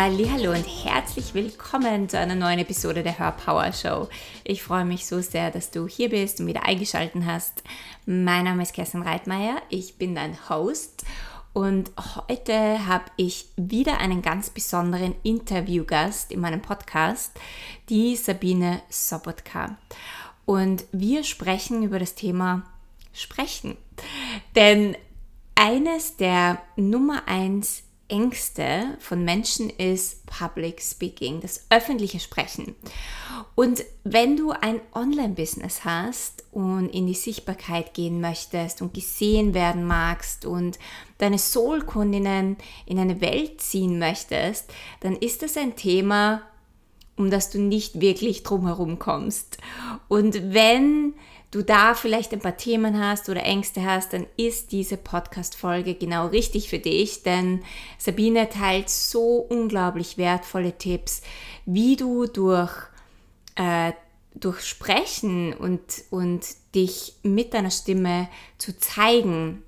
Hallo und herzlich willkommen zu einer neuen Episode der Her Power Show. Ich freue mich so sehr, dass du hier bist und wieder eingeschaltet hast. Mein Name ist Kerstin Reitmeier, ich bin dein Host und heute habe ich wieder einen ganz besonderen Interviewgast in meinem Podcast, die Sabine Sobotka. Und wir sprechen über das Thema Sprechen. Denn eines der Nummer eins Ängste von Menschen ist Public Speaking, das öffentliche Sprechen. Und wenn du ein Online-Business hast und in die Sichtbarkeit gehen möchtest und gesehen werden magst und deine Soul-Kundinnen in eine Welt ziehen möchtest, dann ist das ein Thema, um das du nicht wirklich drumherum kommst. Und wenn du da vielleicht ein paar Themen hast oder Ängste hast, dann ist diese Podcast-Folge genau richtig für dich, denn Sabine teilt so unglaublich wertvolle Tipps, wie du durch, äh, durch Sprechen und, und dich mit deiner Stimme zu zeigen,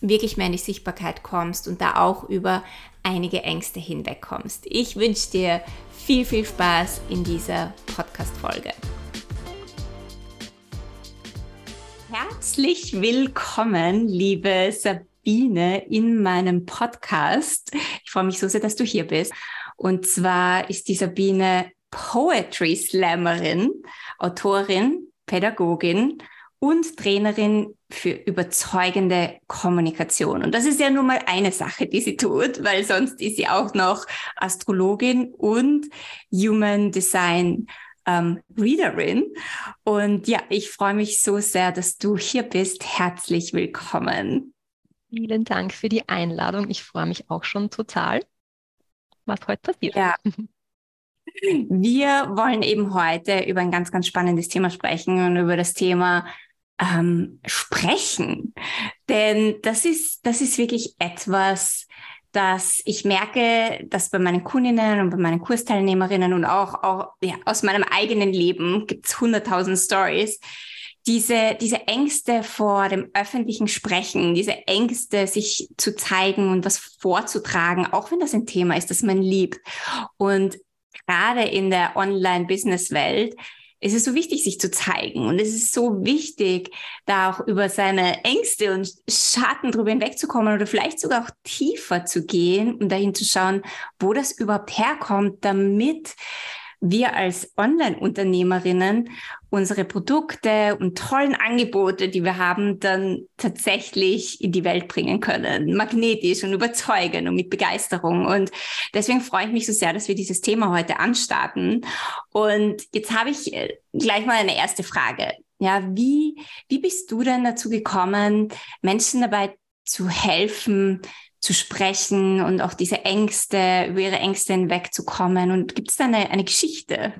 wirklich mehr in die Sichtbarkeit kommst und da auch über einige Ängste hinwegkommst. Ich wünsche dir viel, viel Spaß in dieser Podcast-Folge. Herzlich willkommen, liebe Sabine, in meinem Podcast. Ich freue mich so sehr, dass du hier bist. Und zwar ist die Sabine Poetry Slammerin, Autorin, Pädagogin und Trainerin für überzeugende Kommunikation. Und das ist ja nun mal eine Sache, die sie tut, weil sonst ist sie auch noch Astrologin und Human Design ähm, Readerin. Und ja, ich freue mich so sehr, dass du hier bist. Herzlich willkommen. Vielen Dank für die Einladung. Ich freue mich auch schon total, was heute passiert. Ja. Wir wollen eben heute über ein ganz, ganz spannendes Thema sprechen und über das Thema ähm, Sprechen. Denn das ist, das ist wirklich etwas, dass ich merke, dass bei meinen Kundinnen und bei meinen Kursteilnehmerinnen und auch, auch ja, aus meinem eigenen Leben gibt es hunderttausend Stories, diese, diese Ängste vor dem öffentlichen Sprechen, diese Ängste, sich zu zeigen und was vorzutragen, auch wenn das ein Thema ist, das man liebt. Und gerade in der Online-Business-Welt es ist so wichtig, sich zu zeigen. Und es ist so wichtig, da auch über seine Ängste und Schatten drüber hinwegzukommen oder vielleicht sogar auch tiefer zu gehen und dahin zu schauen, wo das überhaupt herkommt, damit wir als Online-Unternehmerinnen unsere Produkte und tollen Angebote, die wir haben, dann tatsächlich in die Welt bringen können. Magnetisch und überzeugend und mit Begeisterung. Und deswegen freue ich mich so sehr, dass wir dieses Thema heute anstarten. Und jetzt habe ich äh, gleich mal eine erste Frage. Ja, wie, wie bist du denn dazu gekommen, Menschen dabei zu helfen, zu sprechen und auch diese Ängste, über ihre Ängste hinwegzukommen? Und gibt es da eine, eine Geschichte?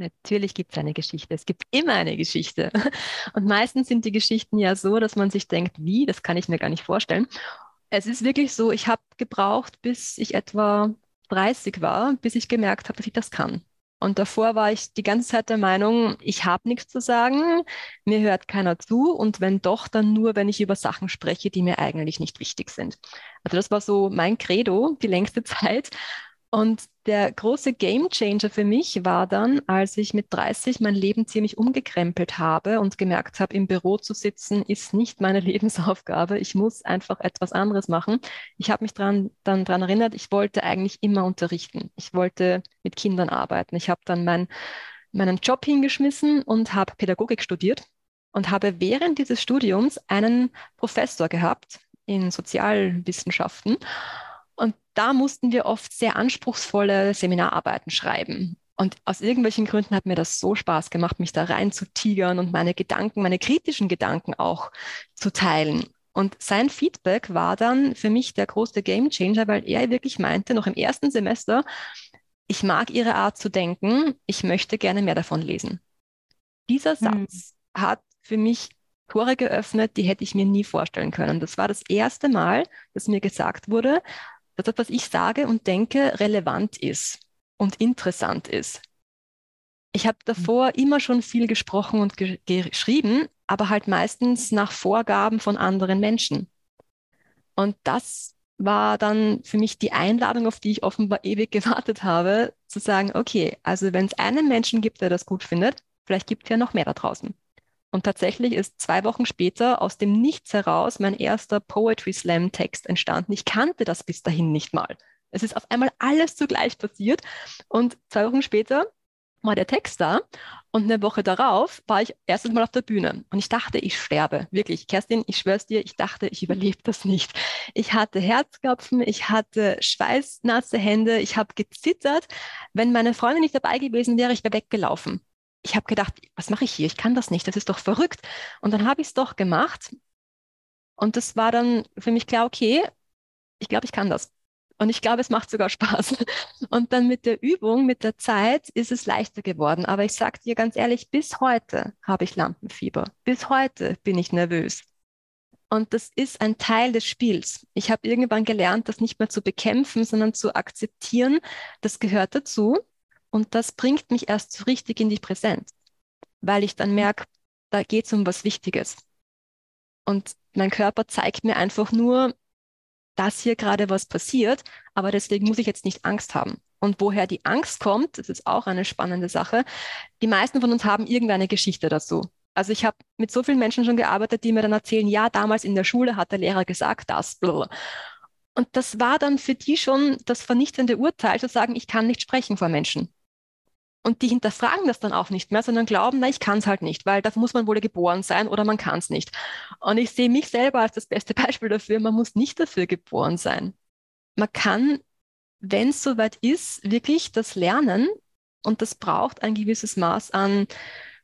Natürlich gibt es eine Geschichte. Es gibt immer eine Geschichte. Und meistens sind die Geschichten ja so, dass man sich denkt, wie, das kann ich mir gar nicht vorstellen. Es ist wirklich so, ich habe gebraucht, bis ich etwa 30 war, bis ich gemerkt habe, dass ich das kann. Und davor war ich die ganze Zeit der Meinung, ich habe nichts zu sagen, mir hört keiner zu und wenn doch, dann nur, wenn ich über Sachen spreche, die mir eigentlich nicht wichtig sind. Also das war so mein Credo die längste Zeit. Und der große Gamechanger für mich war dann, als ich mit 30 mein Leben ziemlich umgekrempelt habe und gemerkt habe, im Büro zu sitzen ist nicht meine Lebensaufgabe. Ich muss einfach etwas anderes machen. Ich habe mich dran, dann daran erinnert, ich wollte eigentlich immer unterrichten. Ich wollte mit Kindern arbeiten. Ich habe dann mein, meinen Job hingeschmissen und habe Pädagogik studiert und habe während dieses Studiums einen Professor gehabt in Sozialwissenschaften und da mussten wir oft sehr anspruchsvolle Seminararbeiten schreiben. Und aus irgendwelchen Gründen hat mir das so Spaß gemacht, mich da rein zu tigern und meine Gedanken, meine kritischen Gedanken auch zu teilen. Und sein Feedback war dann für mich der große Gamechanger, weil er wirklich meinte, noch im ersten Semester, ich mag ihre Art zu denken, ich möchte gerne mehr davon lesen. Dieser hm. Satz hm. hat für mich Tore geöffnet, die hätte ich mir nie vorstellen können. Das war das erste Mal, dass mir gesagt wurde, dass das, was ich sage und denke, relevant ist und interessant ist. Ich habe davor immer schon viel gesprochen und ge geschrieben, aber halt meistens nach Vorgaben von anderen Menschen. Und das war dann für mich die Einladung, auf die ich offenbar ewig gewartet habe, zu sagen, okay, also wenn es einen Menschen gibt, der das gut findet, vielleicht gibt es ja noch mehr da draußen. Und tatsächlich ist zwei Wochen später aus dem Nichts heraus mein erster Poetry Slam Text entstanden. Ich kannte das bis dahin nicht mal. Es ist auf einmal alles zugleich passiert. Und zwei Wochen später war der Text da und eine Woche darauf war ich erstes Mal auf der Bühne und ich dachte, ich sterbe. Wirklich, Kerstin, ich schwör's dir, ich dachte, ich überlebe das nicht. Ich hatte Herzklopfen, ich hatte schweißnasse Hände, ich habe gezittert. Wenn meine Freundin nicht dabei gewesen wäre, ich wäre weggelaufen. Ich habe gedacht, was mache ich hier? Ich kann das nicht, das ist doch verrückt. Und dann habe ich es doch gemacht. Und das war dann für mich klar, okay, ich glaube, ich kann das. Und ich glaube, es macht sogar Spaß. Und dann mit der Übung, mit der Zeit ist es leichter geworden. Aber ich sage dir ganz ehrlich, bis heute habe ich Lampenfieber. Bis heute bin ich nervös. Und das ist ein Teil des Spiels. Ich habe irgendwann gelernt, das nicht mehr zu bekämpfen, sondern zu akzeptieren. Das gehört dazu. Und das bringt mich erst so richtig in die Präsenz, weil ich dann merke, da geht es um was Wichtiges. Und mein Körper zeigt mir einfach nur, dass hier gerade was passiert, aber deswegen muss ich jetzt nicht Angst haben. Und woher die Angst kommt, das ist auch eine spannende Sache. Die meisten von uns haben irgendeine Geschichte dazu. Also ich habe mit so vielen Menschen schon gearbeitet, die mir dann erzählen, ja, damals in der Schule hat der Lehrer gesagt, das. Blablabla. Und das war dann für die schon das vernichtende Urteil, zu sagen, ich kann nicht sprechen vor Menschen. Und die hinterfragen das dann auch nicht mehr, sondern glauben, na, ich kann es halt nicht, weil dafür muss man wohl geboren sein oder man kann es nicht. Und ich sehe mich selber als das beste Beispiel dafür, man muss nicht dafür geboren sein. Man kann, wenn es soweit ist, wirklich das lernen und das braucht ein gewisses Maß an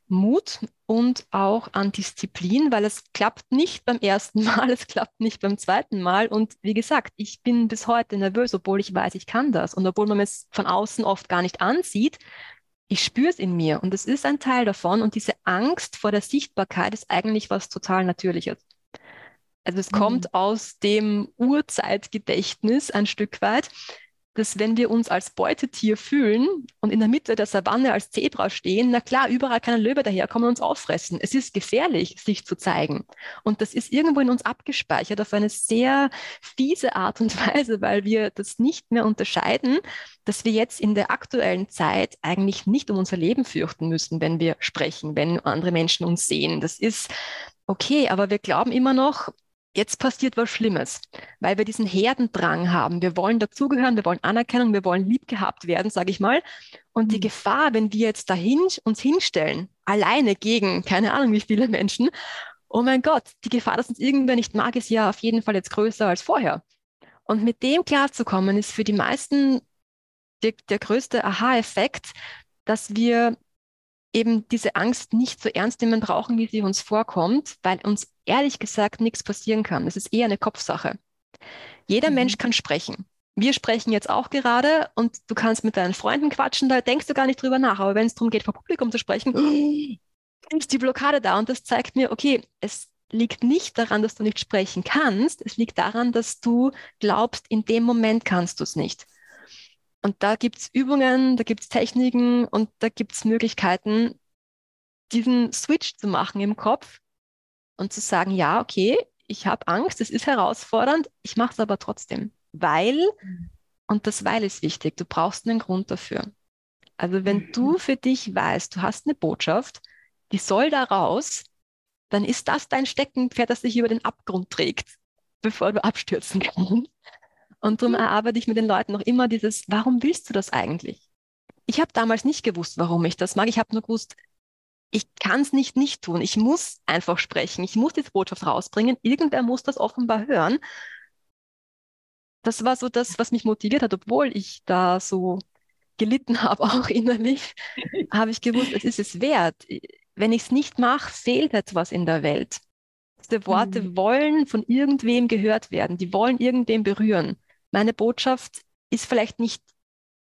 Mut und auch an Disziplin, weil es klappt nicht beim ersten Mal, es klappt nicht beim zweiten Mal. Und wie gesagt, ich bin bis heute nervös, obwohl ich weiß, ich kann das. Und obwohl man es von außen oft gar nicht ansieht, ich spüre es in mir und es ist ein Teil davon und diese Angst vor der Sichtbarkeit ist eigentlich was total Natürliches. Also es mhm. kommt aus dem Urzeitgedächtnis ein Stück weit dass wenn wir uns als Beutetier fühlen und in der Mitte der Savanne als Zebra stehen, na klar, überall kann ein Löwe daherkommen und uns auffressen. Es ist gefährlich, sich zu zeigen. Und das ist irgendwo in uns abgespeichert auf eine sehr fiese Art und Weise, weil wir das nicht mehr unterscheiden, dass wir jetzt in der aktuellen Zeit eigentlich nicht um unser Leben fürchten müssen, wenn wir sprechen, wenn andere Menschen uns sehen. Das ist okay, aber wir glauben immer noch, jetzt passiert was Schlimmes, weil wir diesen Herdendrang haben. Wir wollen dazugehören, wir wollen Anerkennung, wir wollen lieb gehabt werden, sage ich mal. Und die mhm. Gefahr, wenn wir jetzt dahin uns hinstellen, alleine gegen keine Ahnung wie viele Menschen, oh mein Gott, die Gefahr, dass uns irgendwer nicht mag, ist ja auf jeden Fall jetzt größer als vorher. Und mit dem klarzukommen, ist für die meisten der, der größte Aha-Effekt, dass wir eben diese Angst nicht so ernst nehmen brauchen, wie sie uns vorkommt, weil uns ehrlich gesagt nichts passieren kann. Es ist eher eine Kopfsache. Jeder mhm. Mensch kann sprechen. Wir sprechen jetzt auch gerade und du kannst mit deinen Freunden quatschen, da denkst du gar nicht drüber nach. Aber wenn es darum geht, vor Publikum zu sprechen, ist die Blockade da und das zeigt mir, okay, es liegt nicht daran, dass du nicht sprechen kannst, es liegt daran, dass du glaubst, in dem Moment kannst du es nicht. Und da gibt es Übungen, da gibt es Techniken und da gibt es Möglichkeiten, diesen Switch zu machen im Kopf und zu sagen, ja, okay, ich habe Angst, es ist herausfordernd, ich mache es aber trotzdem, weil, mhm. und das Weil ist wichtig, du brauchst einen Grund dafür. Also wenn mhm. du für dich weißt, du hast eine Botschaft, die soll da raus, dann ist das dein Steckenpferd, das dich über den Abgrund trägt, bevor du abstürzen kannst. Und darum mhm. erarbeite ich mit den Leuten noch immer dieses, warum willst du das eigentlich? Ich habe damals nicht gewusst, warum ich das mag. Ich habe nur gewusst, ich kann es nicht nicht tun. Ich muss einfach sprechen. Ich muss diese Botschaft rausbringen. Irgendwer muss das offenbar hören. Das war so das, was mich motiviert hat, obwohl ich da so gelitten habe, auch innerlich, habe ich gewusst, es ist es wert. Wenn ich es nicht mache, fehlt etwas in der Welt. Diese Worte mhm. wollen von irgendwem gehört werden. Die wollen irgendwem berühren. Meine Botschaft ist vielleicht nicht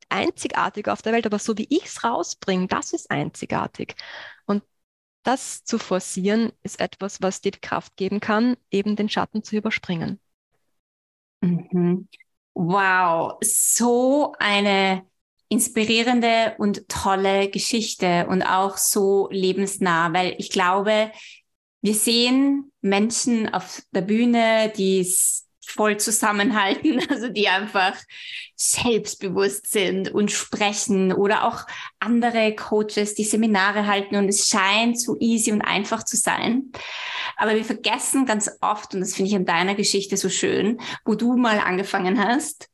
einzigartig auf der Welt, aber so wie ich es rausbringe, das ist einzigartig. Und das zu forcieren, ist etwas, was dir die Kraft geben kann, eben den Schatten zu überspringen. Mhm. Wow, so eine inspirierende und tolle Geschichte und auch so lebensnah, weil ich glaube, wir sehen Menschen auf der Bühne, die es voll zusammenhalten, also die einfach selbstbewusst sind und sprechen oder auch andere Coaches, die Seminare halten und es scheint so easy und einfach zu sein. Aber wir vergessen ganz oft, und das finde ich an deiner Geschichte so schön, wo du mal angefangen hast,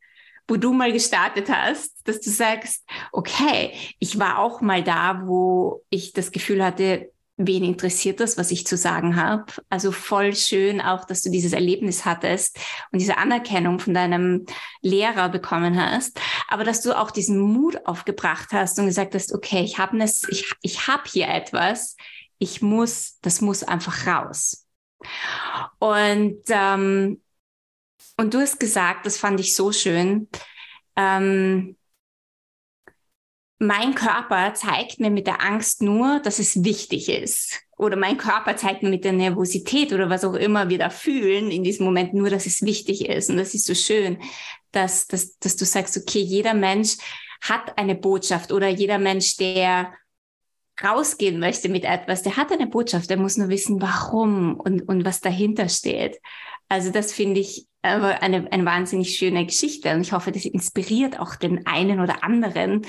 wo du mal gestartet hast, dass du sagst, okay, ich war auch mal da, wo ich das Gefühl hatte, wen interessiert das, was ich zu sagen habe. Also voll schön auch, dass du dieses Erlebnis hattest und diese Anerkennung von deinem Lehrer bekommen hast, aber dass du auch diesen Mut aufgebracht hast und gesagt hast, okay, ich habe ich, ich habe hier etwas, ich muss, das muss einfach raus. Und ähm, und du hast gesagt, das fand ich so schön. Ähm, mein Körper zeigt mir mit der Angst nur, dass es wichtig ist. Oder mein Körper zeigt mir mit der Nervosität oder was auch immer wir da fühlen in diesem Moment nur, dass es wichtig ist. Und das ist so schön, dass, dass, dass du sagst, okay, jeder Mensch hat eine Botschaft oder jeder Mensch, der rausgehen möchte mit etwas, der hat eine Botschaft, der muss nur wissen, warum und, und was dahinter steht. Also das finde ich eine, eine wahnsinnig schöne Geschichte und ich hoffe, das inspiriert auch den einen oder anderen,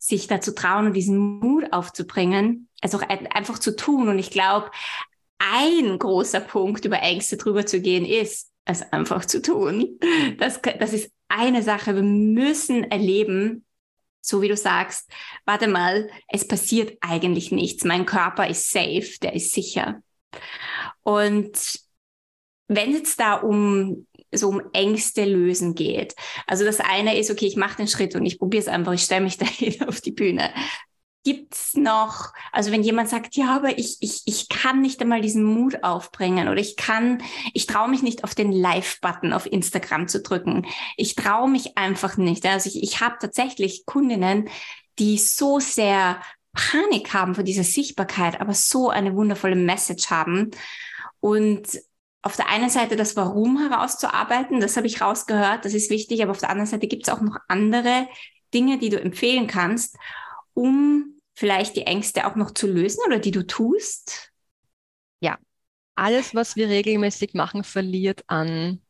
sich dazu trauen und diesen Mut aufzubringen, es auch einfach zu tun. Und ich glaube, ein großer Punkt, über Ängste drüber zu gehen, ist, es einfach zu tun. Das, das ist eine Sache. Wir müssen erleben, so wie du sagst, warte mal, es passiert eigentlich nichts. Mein Körper ist safe, der ist sicher. Und wenn es da um so um Ängste lösen geht. Also das eine ist, okay, ich mache den Schritt und ich probiere es einfach, ich stelle mich dahin auf die Bühne. Gibt's noch, also wenn jemand sagt, ja, aber ich, ich, ich kann nicht einmal diesen Mut aufbringen oder ich kann, ich traue mich nicht auf den Live-Button auf Instagram zu drücken. Ich traue mich einfach nicht. Also ich, ich habe tatsächlich Kundinnen, die so sehr Panik haben vor dieser Sichtbarkeit, aber so eine wundervolle Message haben. Und auf der einen Seite das Warum herauszuarbeiten, das habe ich rausgehört, das ist wichtig, aber auf der anderen Seite gibt es auch noch andere Dinge, die du empfehlen kannst, um vielleicht die Ängste auch noch zu lösen oder die du tust? Ja, alles, was wir regelmäßig machen, verliert an,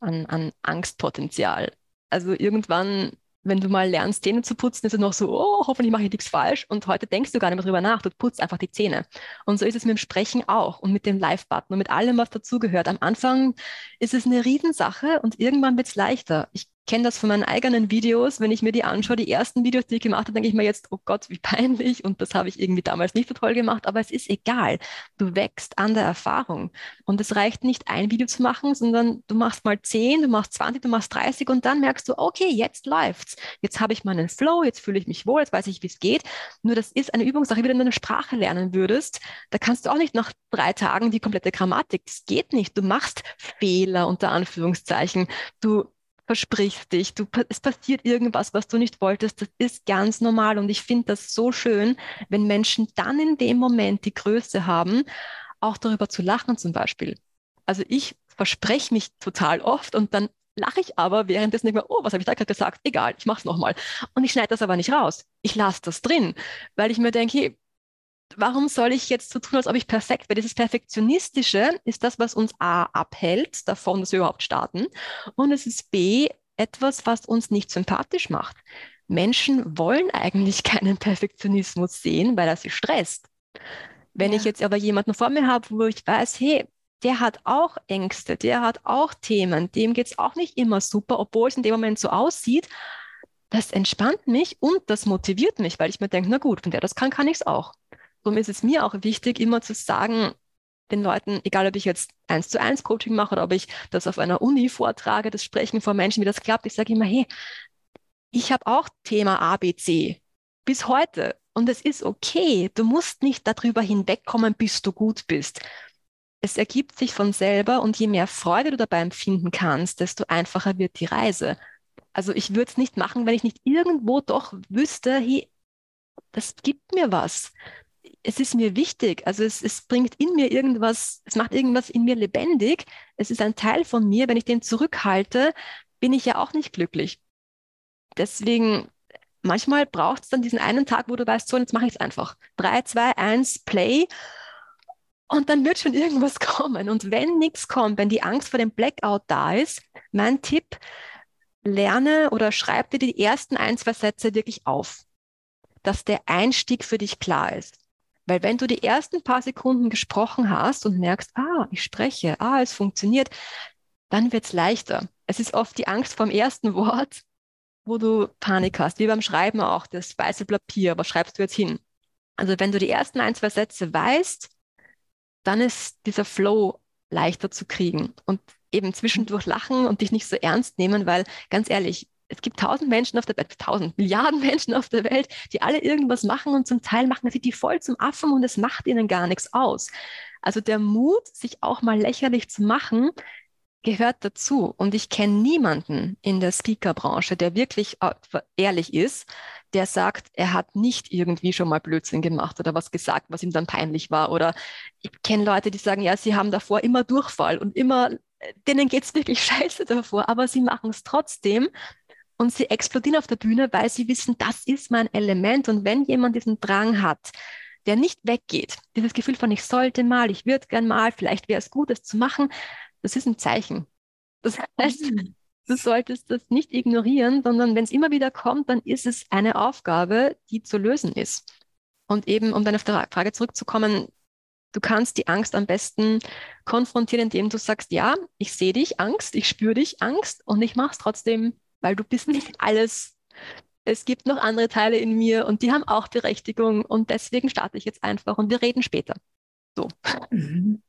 an, an Angstpotenzial. Also irgendwann wenn du mal lernst, Zähne zu putzen, ist es noch so, oh, hoffentlich mache ich nichts falsch. Und heute denkst du gar nicht mehr drüber nach. Du putzt einfach die Zähne. Und so ist es mit dem Sprechen auch und mit dem Live-Button und mit allem, was dazugehört. Am Anfang ist es eine Riesensache und irgendwann wird es leichter. Ich kenne das von meinen eigenen Videos. Wenn ich mir die anschaue, die ersten Videos, die ich gemacht habe, denke ich mir jetzt, oh Gott, wie peinlich. Und das habe ich irgendwie damals nicht so toll gemacht. Aber es ist egal. Du wächst an der Erfahrung. Und es reicht nicht, ein Video zu machen, sondern du machst mal 10, du machst 20, du machst 30 und dann merkst du, okay, jetzt läuft's. Jetzt habe ich meinen Flow, jetzt fühle ich mich wohl, jetzt weiß ich, wie es geht. Nur das ist eine Übungssache, wie du eine Sprache lernen würdest. Da kannst du auch nicht nach drei Tagen die komplette Grammatik. Das geht nicht. Du machst Fehler unter Anführungszeichen. Du versprichst dich, du, es passiert irgendwas, was du nicht wolltest, das ist ganz normal und ich finde das so schön, wenn Menschen dann in dem Moment die Größe haben, auch darüber zu lachen zum Beispiel. Also ich verspreche mich total oft und dann lache ich aber währenddessen nicht mehr, oh, was habe ich da gerade gesagt? Egal, ich mache es nochmal. Und ich schneide das aber nicht raus. Ich lasse das drin, weil ich mir denke, hey, warum soll ich jetzt so tun, als ob ich perfekt wäre? Dieses Perfektionistische ist das, was uns A abhält, davon, dass wir überhaupt starten. Und es ist B, etwas, was uns nicht sympathisch macht. Menschen wollen eigentlich keinen Perfektionismus sehen, weil er sie stresst. Wenn ja. ich jetzt aber jemanden vor mir habe, wo ich weiß, hey, der hat auch Ängste, der hat auch Themen, dem geht es auch nicht immer super, obwohl es in dem Moment so aussieht, das entspannt mich und das motiviert mich, weil ich mir denke, na gut, wenn der das kann, kann ich es auch. Darum ist es mir auch wichtig, immer zu sagen, den Leuten, egal ob ich jetzt eins zu eins Coaching mache oder ob ich das auf einer Uni vortrage, das Sprechen vor Menschen, wie das klappt, ich sage immer, hey, ich habe auch Thema ABC bis heute und es ist okay. Du musst nicht darüber hinwegkommen, bis du gut bist. Es ergibt sich von selber und je mehr Freude du dabei empfinden kannst, desto einfacher wird die Reise. Also ich würde es nicht machen, wenn ich nicht irgendwo doch wüsste, hey, das gibt mir was es ist mir wichtig. Also es, es bringt in mir irgendwas, es macht irgendwas in mir lebendig. Es ist ein Teil von mir. Wenn ich den zurückhalte, bin ich ja auch nicht glücklich. Deswegen, manchmal braucht es dann diesen einen Tag, wo du weißt, so, jetzt mache ich es einfach. Drei, zwei, eins, Play. Und dann wird schon irgendwas kommen. Und wenn nichts kommt, wenn die Angst vor dem Blackout da ist, mein Tipp, lerne oder schreib dir die ersten ein, zwei Sätze wirklich auf, dass der Einstieg für dich klar ist. Weil wenn du die ersten paar Sekunden gesprochen hast und merkst, ah, ich spreche, ah, es funktioniert, dann wird es leichter. Es ist oft die Angst vom ersten Wort, wo du Panik hast, wie beim Schreiben auch, das weiße Papier, was schreibst du jetzt hin? Also wenn du die ersten ein, zwei Sätze weißt, dann ist dieser Flow leichter zu kriegen und eben zwischendurch lachen und dich nicht so ernst nehmen, weil ganz ehrlich, es gibt tausend Menschen auf der Welt, tausend Milliarden Menschen auf der Welt, die alle irgendwas machen und zum Teil machen sie die voll zum Affen und es macht ihnen gar nichts aus. Also der Mut, sich auch mal lächerlich zu machen, gehört dazu. Und ich kenne niemanden in der Speaker-Branche, der wirklich äh, ehrlich ist, der sagt, er hat nicht irgendwie schon mal Blödsinn gemacht oder was gesagt, was ihm dann peinlich war. Oder ich kenne Leute, die sagen, ja, sie haben davor immer Durchfall und immer, denen geht es wirklich scheiße davor, aber sie machen es trotzdem. Und sie explodieren auf der Bühne, weil sie wissen, das ist mein Element. Und wenn jemand diesen Drang hat, der nicht weggeht, dieses Gefühl von, ich sollte mal, ich würde gern mal, vielleicht wäre es gut, es zu machen, das ist ein Zeichen. Das heißt, mhm. du solltest das nicht ignorieren, sondern wenn es immer wieder kommt, dann ist es eine Aufgabe, die zu lösen ist. Und eben, um deine Frage zurückzukommen, du kannst die Angst am besten konfrontieren, indem du sagst, ja, ich sehe dich, Angst, ich spüre dich, Angst und ich mache es trotzdem, weil du bist nicht alles. Es gibt noch andere Teile in mir und die haben auch Berechtigung und deswegen starte ich jetzt einfach und wir reden später. So. Mhm.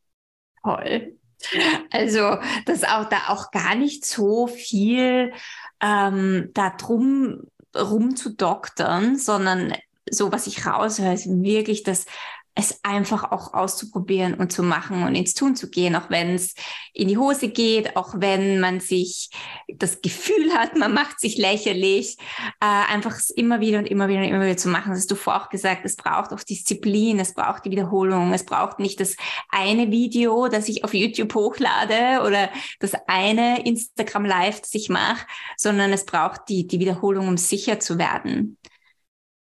Toll. Also, dass auch da auch gar nicht so viel ähm, darum rumzudoktern, sondern so, was ich raushöre, ist wirklich, dass es einfach auch auszuprobieren und zu machen und ins Tun zu gehen, auch wenn es in die Hose geht, auch wenn man sich das Gefühl hat, man macht sich lächerlich, äh, einfach es immer wieder und immer wieder und immer wieder zu machen. Das hast du vorher auch gesagt, es braucht auch Disziplin, es braucht die Wiederholung, es braucht nicht das eine Video, das ich auf YouTube hochlade oder das eine Instagram Live, das ich mache, sondern es braucht die, die Wiederholung, um sicher zu werden.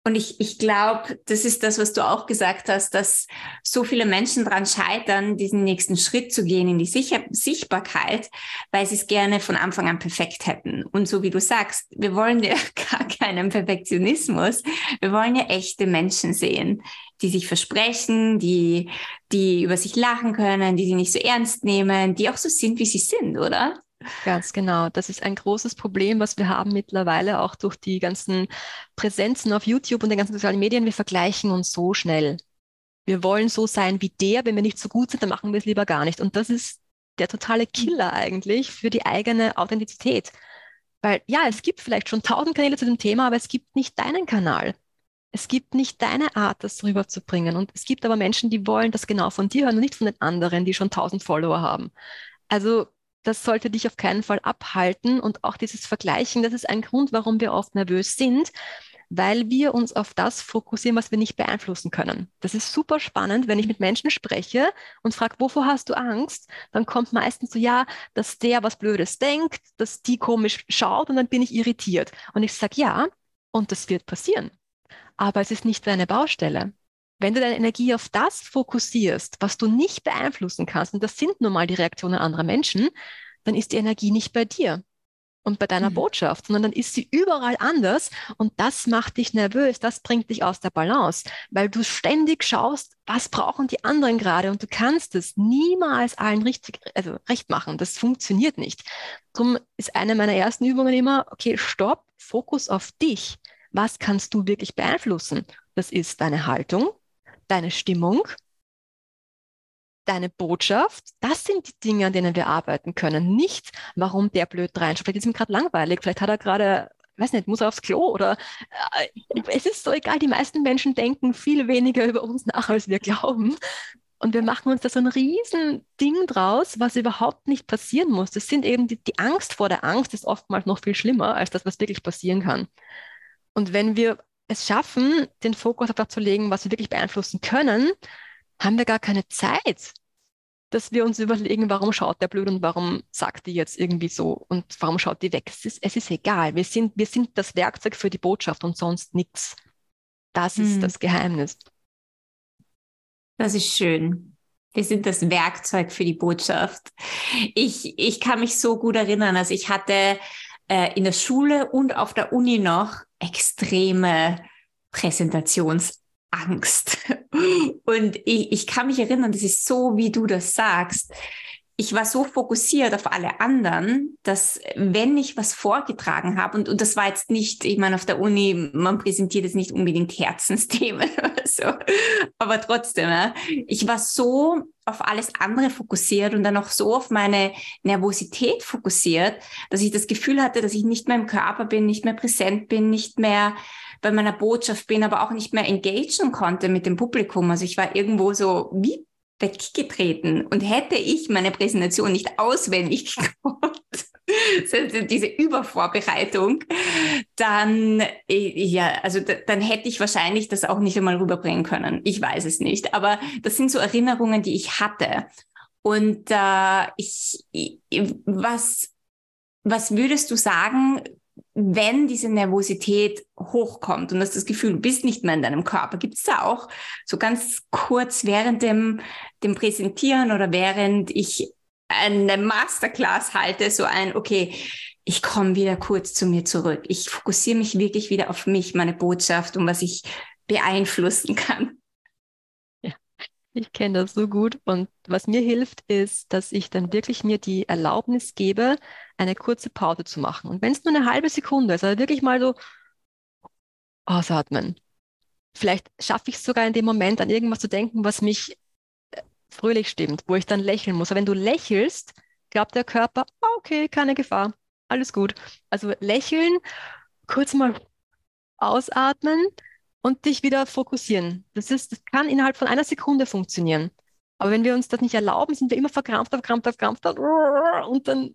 Und ich, ich glaube, das ist das, was du auch gesagt hast, dass so viele Menschen daran scheitern, diesen nächsten Schritt zu gehen in die Sicher Sichtbarkeit, weil sie es gerne von Anfang an perfekt hätten. Und so wie du sagst, wir wollen ja gar keinen Perfektionismus. Wir wollen ja echte Menschen sehen, die sich versprechen, die, die über sich lachen können, die sie nicht so ernst nehmen, die auch so sind, wie sie sind, oder? Ganz genau. Das ist ein großes Problem, was wir haben mittlerweile auch durch die ganzen Präsenzen auf YouTube und den ganzen sozialen Medien. Wir vergleichen uns so schnell. Wir wollen so sein wie der. Wenn wir nicht so gut sind, dann machen wir es lieber gar nicht. Und das ist der totale Killer eigentlich für die eigene Authentizität. Weil ja, es gibt vielleicht schon tausend Kanäle zu dem Thema, aber es gibt nicht deinen Kanal. Es gibt nicht deine Art, das rüberzubringen. Und es gibt aber Menschen, die wollen das genau von dir hören und nicht von den anderen, die schon tausend Follower haben. Also das sollte dich auf keinen Fall abhalten. Und auch dieses Vergleichen, das ist ein Grund, warum wir oft nervös sind, weil wir uns auf das fokussieren, was wir nicht beeinflussen können. Das ist super spannend, wenn ich mit Menschen spreche und frage, wovor hast du Angst? Dann kommt meistens so, ja, dass der was Blödes denkt, dass die komisch schaut und dann bin ich irritiert. Und ich sage, ja, und das wird passieren. Aber es ist nicht deine Baustelle. Wenn du deine Energie auf das fokussierst, was du nicht beeinflussen kannst, und das sind nun mal die Reaktionen anderer Menschen, dann ist die Energie nicht bei dir und bei deiner mhm. Botschaft, sondern dann ist sie überall anders und das macht dich nervös, das bringt dich aus der Balance, weil du ständig schaust, was brauchen die anderen gerade und du kannst es niemals allen richtig, also recht machen. Das funktioniert nicht. Darum ist eine meiner ersten Übungen immer, okay, stopp, Fokus auf dich. Was kannst du wirklich beeinflussen? Das ist deine Haltung, deine Stimmung, deine Botschaft. Das sind die Dinge, an denen wir arbeiten können. Nicht, warum der blöd reinschaut. Vielleicht ist ihm gerade langweilig, vielleicht hat er gerade, weiß nicht, muss er aufs Klo oder äh, es ist so egal. Die meisten Menschen denken viel weniger über uns nach, als wir glauben. Und wir machen uns da so ein riesen Ding draus, was überhaupt nicht passieren muss. Das sind eben die, die Angst vor der Angst ist oftmals noch viel schlimmer als das, was wirklich passieren kann. Und wenn wir es schaffen, den Fokus auf das zu legen, was wir wirklich beeinflussen können, haben wir gar keine Zeit, dass wir uns überlegen, warum schaut der blöd und warum sagt die jetzt irgendwie so und warum schaut die weg. Es ist, es ist egal. Wir sind, wir sind das Werkzeug für die Botschaft und sonst nichts. Das ist hm. das Geheimnis. Das ist schön. Wir sind das Werkzeug für die Botschaft. Ich, ich kann mich so gut erinnern, also ich hatte äh, in der Schule und auf der Uni noch extreme Präsentationsangst. Und ich, ich kann mich erinnern, das ist so, wie du das sagst ich war so fokussiert auf alle anderen, dass wenn ich was vorgetragen habe, und, und das war jetzt nicht, ich meine, auf der Uni, man präsentiert jetzt nicht unbedingt Herzensthemen oder so, aber trotzdem, ja, ich war so auf alles andere fokussiert und dann auch so auf meine Nervosität fokussiert, dass ich das Gefühl hatte, dass ich nicht mehr im Körper bin, nicht mehr präsent bin, nicht mehr bei meiner Botschaft bin, aber auch nicht mehr engagieren konnte mit dem Publikum. Also ich war irgendwo so wie weggetreten. Und hätte ich meine Präsentation nicht auswendig gekonnt, diese Übervorbereitung, dann, äh, ja, also dann hätte ich wahrscheinlich das auch nicht einmal rüberbringen können. Ich weiß es nicht. Aber das sind so Erinnerungen, die ich hatte. Und äh, ich, was, was würdest du sagen, wenn diese Nervosität hochkommt und hast das Gefühl, du bist nicht mehr in deinem Körper, gibt es da auch so ganz kurz während dem, dem Präsentieren oder während ich eine Masterclass halte, so ein, okay, ich komme wieder kurz zu mir zurück. Ich fokussiere mich wirklich wieder auf mich, meine Botschaft und was ich beeinflussen kann. Ich kenne das so gut. Und was mir hilft, ist, dass ich dann wirklich mir die Erlaubnis gebe, eine kurze Pause zu machen. Und wenn es nur eine halbe Sekunde ist, also wirklich mal so ausatmen. Vielleicht schaffe ich es sogar in dem Moment an irgendwas zu denken, was mich äh, fröhlich stimmt, wo ich dann lächeln muss. Aber wenn du lächelst, glaubt der Körper, ah, okay, keine Gefahr, alles gut. Also lächeln, kurz mal ausatmen und dich wieder fokussieren. Das ist, das kann innerhalb von einer Sekunde funktionieren. Aber wenn wir uns das nicht erlauben, sind wir immer verkrampft, verkrampft, verkrampft und dann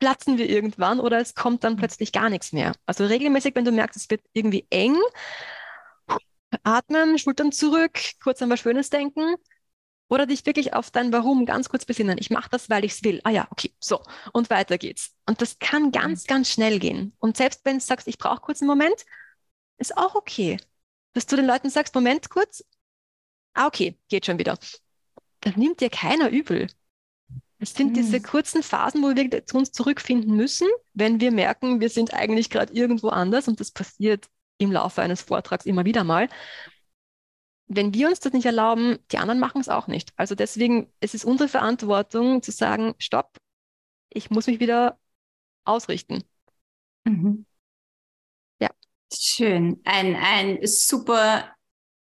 platzen wir irgendwann oder es kommt dann plötzlich gar nichts mehr. Also regelmäßig, wenn du merkst, es wird irgendwie eng, atmen, Schultern zurück, kurz an was Schönes denken oder dich wirklich auf dein Warum ganz kurz besinnen. Ich mache das, weil ich es will. Ah ja, okay, so. Und weiter geht's. Und das kann ganz, mhm. ganz schnell gehen. Und selbst wenn du sagst, ich brauche kurz einen Moment, ist auch okay. Dass du den Leuten sagst, Moment kurz. Ah, okay, geht schon wieder. Das nimmt dir keiner übel. Es sind mhm. diese kurzen Phasen, wo wir zu uns zurückfinden müssen, wenn wir merken, wir sind eigentlich gerade irgendwo anders und das passiert im Laufe eines Vortrags immer wieder mal. Wenn wir uns das nicht erlauben, die anderen machen es auch nicht. Also deswegen, es ist unsere Verantwortung zu sagen, stopp, ich muss mich wieder ausrichten. Mhm. Schön. Ein, ein super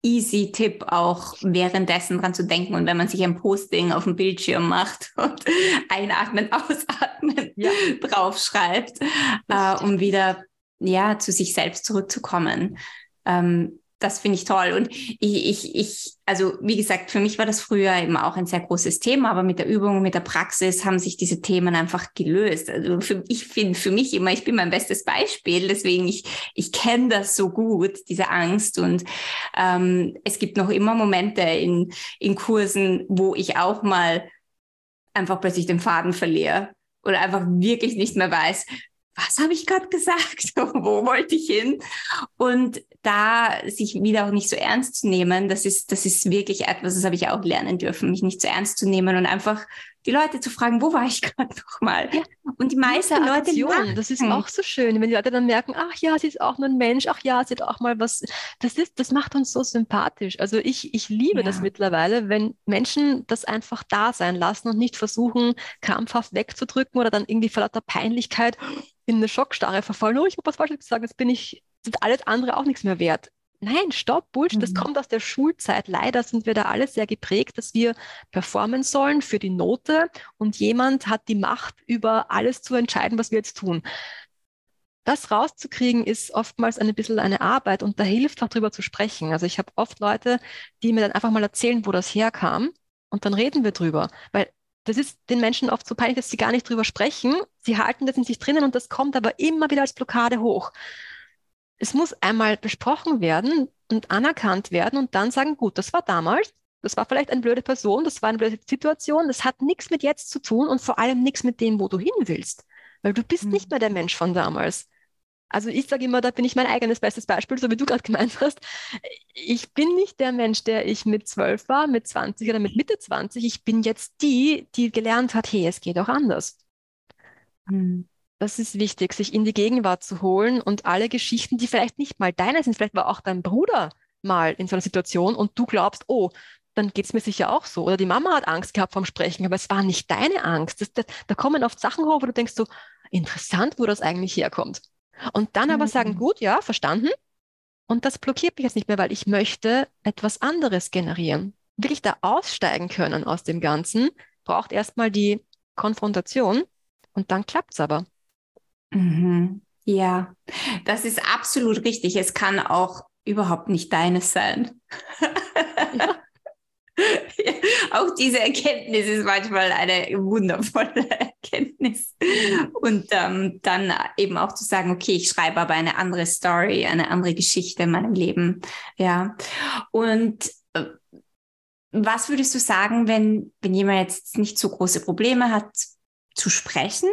easy Tipp auch währenddessen dran zu denken und wenn man sich ein Posting auf dem Bildschirm macht und einatmen, ausatmen ja. draufschreibt, äh, um wieder ja zu sich selbst zurückzukommen. Ähm, das finde ich toll. Und ich, ich, ich, also wie gesagt, für mich war das früher eben auch ein sehr großes Thema, aber mit der Übung, mit der Praxis haben sich diese Themen einfach gelöst. Also für, ich finde für mich immer, ich bin mein bestes Beispiel, deswegen ich, ich kenne das so gut, diese Angst. Und ähm, es gibt noch immer Momente in, in Kursen, wo ich auch mal einfach plötzlich den Faden verliere oder einfach wirklich nicht mehr weiß, was habe ich gerade gesagt? Wo wollte ich hin? Und da sich wieder auch nicht so ernst zu nehmen, das ist, das ist wirklich etwas, das habe ich auch lernen dürfen, mich nicht so ernst zu nehmen und einfach die Leute zu fragen, wo war ich gerade nochmal? Ja. Und die meisten Leute lachen. Das ist auch so schön, wenn die Leute dann merken, ach ja, sie ist auch nur ein Mensch, ach ja, sie hat auch mal was. Das ist, das macht uns so sympathisch. Also ich, ich liebe ja. das mittlerweile, wenn Menschen das einfach da sein lassen und nicht versuchen, krampfhaft wegzudrücken oder dann irgendwie vor lauter Peinlichkeit in eine Schockstarre verfallen. Oh, ich habe was Falsches gesagt, jetzt bin ich, sind alles andere auch nichts mehr wert. Nein, stopp, Bullshit, mhm. das kommt aus der Schulzeit. Leider sind wir da alle sehr geprägt, dass wir performen sollen für die Note und jemand hat die Macht, über alles zu entscheiden, was wir jetzt tun. Das rauszukriegen ist oftmals ein bisschen eine Arbeit und da hilft auch drüber zu sprechen. Also ich habe oft Leute, die mir dann einfach mal erzählen, wo das herkam und dann reden wir drüber, weil das ist den Menschen oft so peinlich, dass sie gar nicht drüber sprechen. Sie halten das in sich drinnen und das kommt aber immer wieder als Blockade hoch es muss einmal besprochen werden und anerkannt werden und dann sagen, gut, das war damals, das war vielleicht eine blöde Person, das war eine blöde Situation, das hat nichts mit jetzt zu tun und vor allem nichts mit dem, wo du hin willst, weil du bist mhm. nicht mehr der Mensch von damals. Also ich sage immer, da bin ich mein eigenes bestes Beispiel, so wie du gerade gemeint hast. Ich bin nicht der Mensch, der ich mit zwölf war, mit 20 oder mit Mitte 20. Ich bin jetzt die, die gelernt hat, hey, es geht auch anders. Hm. Das ist wichtig, sich in die Gegenwart zu holen und alle Geschichten, die vielleicht nicht mal deine sind, vielleicht war auch dein Bruder mal in so einer Situation und du glaubst, oh, dann geht es mir sicher auch so. Oder die Mama hat Angst gehabt vom Sprechen, aber es war nicht deine Angst. Das, das, da kommen oft Sachen hoch, wo du denkst so, interessant, wo das eigentlich herkommt. Und dann aber sagen, mhm. gut, ja, verstanden. Und das blockiert mich jetzt nicht mehr, weil ich möchte etwas anderes generieren. Wirklich da aussteigen können aus dem Ganzen, braucht erstmal die Konfrontation und dann klappt es aber. Mhm. Ja, das ist absolut richtig. Es kann auch überhaupt nicht deines sein. Ja. auch diese Erkenntnis ist manchmal eine wundervolle Erkenntnis. Und ähm, dann eben auch zu sagen, okay, ich schreibe aber eine andere Story, eine andere Geschichte in meinem Leben. Ja. Und äh, was würdest du sagen, wenn, wenn jemand jetzt nicht so große Probleme hat, zu sprechen,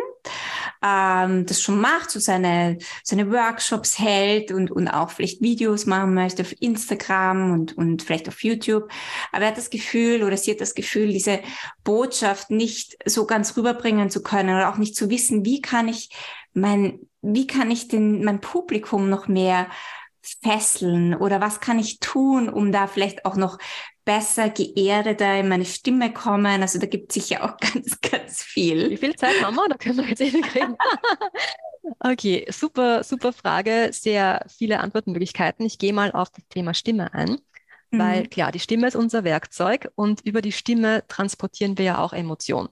ähm, das schon macht, so seine, seine Workshops hält und, und auch vielleicht Videos machen möchte auf Instagram und, und vielleicht auf YouTube. Aber er hat das Gefühl oder sie hat das Gefühl, diese Botschaft nicht so ganz rüberbringen zu können oder auch nicht zu wissen, wie kann ich mein, wie kann ich den, mein Publikum noch mehr fesseln oder was kann ich tun, um da vielleicht auch noch besser, geerdeter in meine Stimme kommen. Also da gibt es sicher auch ganz, ganz viel. Wie viel Zeit haben wir? Da können wir jetzt ewig reden. okay, super, super Frage. Sehr viele Antwortmöglichkeiten. Ich gehe mal auf das Thema Stimme ein. Weil mhm. klar, die Stimme ist unser Werkzeug und über die Stimme transportieren wir ja auch Emotionen.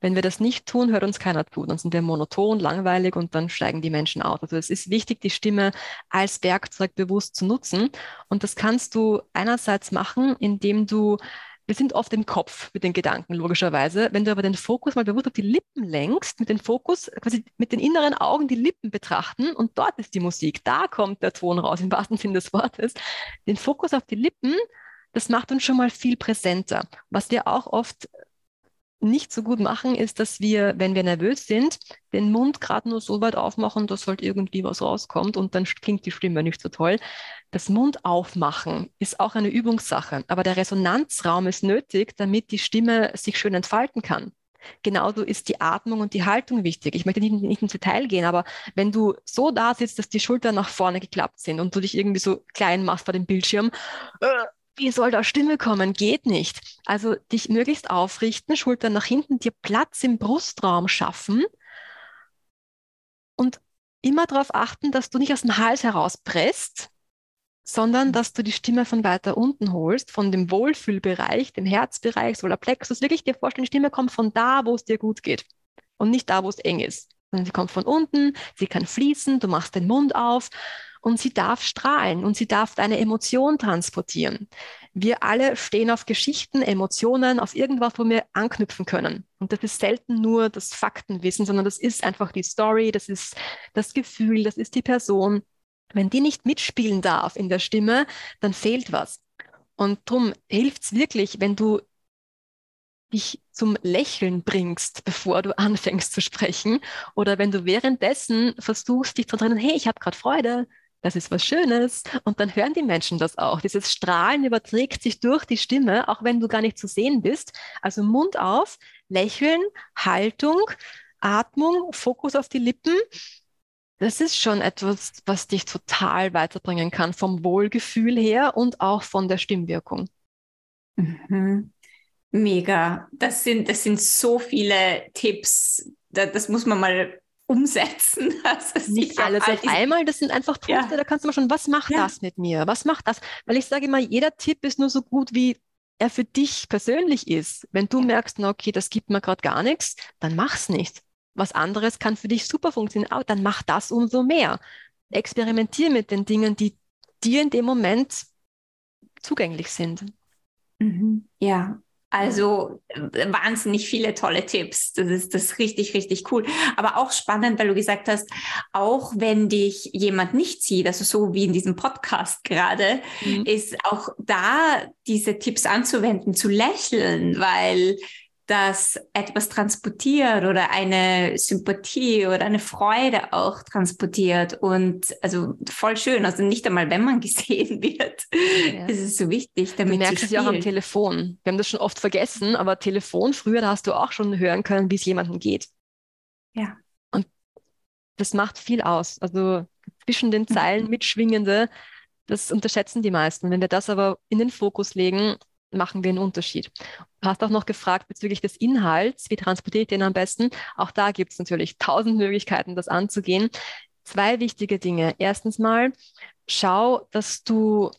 Wenn wir das nicht tun, hört uns keiner zu. Dann sind wir monoton, langweilig und dann steigen die Menschen aus. Also es ist wichtig, die Stimme als Werkzeug bewusst zu nutzen. Und das kannst du einerseits machen, indem du wir sind oft im Kopf mit den Gedanken, logischerweise. Wenn du aber den Fokus mal bewusst auf die Lippen lenkst, mit dem Fokus quasi mit den inneren Augen die Lippen betrachten und dort ist die Musik, da kommt der Ton raus, im wahrsten Sinne des Wortes. Den Fokus auf die Lippen, das macht uns schon mal viel präsenter. Was wir auch oft nicht so gut machen, ist, dass wir, wenn wir nervös sind, den Mund gerade nur so weit aufmachen, dass halt irgendwie was rauskommt und dann klingt die Stimme nicht so toll. Das Mund aufmachen ist auch eine Übungssache, aber der Resonanzraum ist nötig, damit die Stimme sich schön entfalten kann. Genauso ist die Atmung und die Haltung wichtig. Ich möchte nicht, nicht ins Detail gehen, aber wenn du so da sitzt, dass die Schultern nach vorne geklappt sind und du dich irgendwie so klein machst vor dem Bildschirm, wie soll da Stimme kommen? Geht nicht. Also dich möglichst aufrichten, Schultern nach hinten, dir Platz im Brustraum schaffen und immer darauf achten, dass du nicht aus dem Hals herauspresst, sondern mhm. dass du die Stimme von weiter unten holst, von dem Wohlfühlbereich, dem Herzbereich, Solarplexus, wirklich dir vorstellen, die Stimme kommt von da, wo es dir gut geht und nicht da, wo es eng ist. Sondern sie kommt von unten, sie kann fließen, du machst den Mund auf und sie darf strahlen und sie darf deine Emotion transportieren. Wir alle stehen auf Geschichten, Emotionen, auf irgendwas, wo wir anknüpfen können. Und das ist selten nur das Faktenwissen, sondern das ist einfach die Story, das ist das Gefühl, das ist die Person. Wenn die nicht mitspielen darf in der Stimme, dann fehlt was. Und darum hilft es wirklich, wenn du dich zum Lächeln bringst, bevor du anfängst zu sprechen. Oder wenn du währenddessen versuchst, dich zu erinnern, hey, ich habe gerade Freude, das ist was Schönes. Und dann hören die Menschen das auch. Dieses Strahlen überträgt sich durch die Stimme, auch wenn du gar nicht zu sehen bist. Also Mund auf, Lächeln, Haltung, Atmung, Fokus auf die Lippen. Das ist schon etwas, was dich total weiterbringen kann, vom Wohlgefühl her und auch von der Stimmwirkung. Mhm. Mega. Das sind, das sind so viele Tipps. Das muss man mal umsetzen. Nicht alles auf einmal, das sind einfach Punkte, ja. da kannst du mal schon, was macht ja. das mit mir? Was macht das? Weil ich sage immer, jeder Tipp ist nur so gut, wie er für dich persönlich ist. Wenn du merkst, na, okay, das gibt mir gerade gar nichts, dann mach's nicht. Was anderes kann für dich super funktionieren, aber dann mach das umso mehr. Experimentier mit den Dingen, die dir in dem Moment zugänglich sind. Mhm. Ja, also äh, wahnsinnig viele tolle Tipps. Das ist das ist richtig, richtig cool. Aber auch spannend, weil du gesagt hast, auch wenn dich jemand nicht sieht, also so wie in diesem Podcast gerade, mhm. ist auch da diese Tipps anzuwenden, zu lächeln, weil das etwas transportiert oder eine Sympathie oder eine Freude auch transportiert. Und also voll schön. Also nicht einmal, wenn man gesehen wird, ja. ist es so wichtig, damit du merkst es ja auch am Telefon. Wir haben das schon oft vergessen, aber Telefon, früher, da hast du auch schon hören können, wie es jemandem geht. Ja. Und das macht viel aus. Also zwischen den Zeilen mitschwingende, das unterschätzen die meisten. Wenn wir das aber in den Fokus legen, machen wir einen Unterschied. Du hast auch noch gefragt bezüglich des Inhalts, wie transportiere ich den am besten? Auch da gibt es natürlich tausend Möglichkeiten, das anzugehen. Zwei wichtige Dinge. Erstens mal, schau, dass du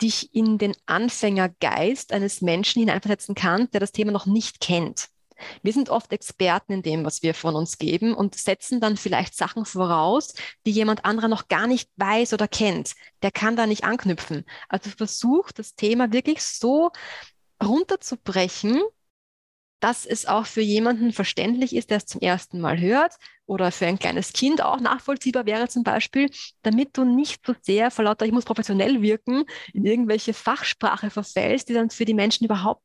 dich in den Anfängergeist eines Menschen hineinversetzen kannst, der das Thema noch nicht kennt. Wir sind oft Experten in dem, was wir von uns geben und setzen dann vielleicht Sachen voraus, die jemand anderer noch gar nicht weiß oder kennt. Der kann da nicht anknüpfen. Also versuch das Thema wirklich so runterzubrechen, dass es auch für jemanden verständlich ist, der es zum ersten Mal hört oder für ein kleines Kind auch nachvollziehbar wäre zum Beispiel, damit du nicht so sehr vor lauter, ich muss professionell wirken, in irgendwelche Fachsprache verfällst, die dann für die Menschen überhaupt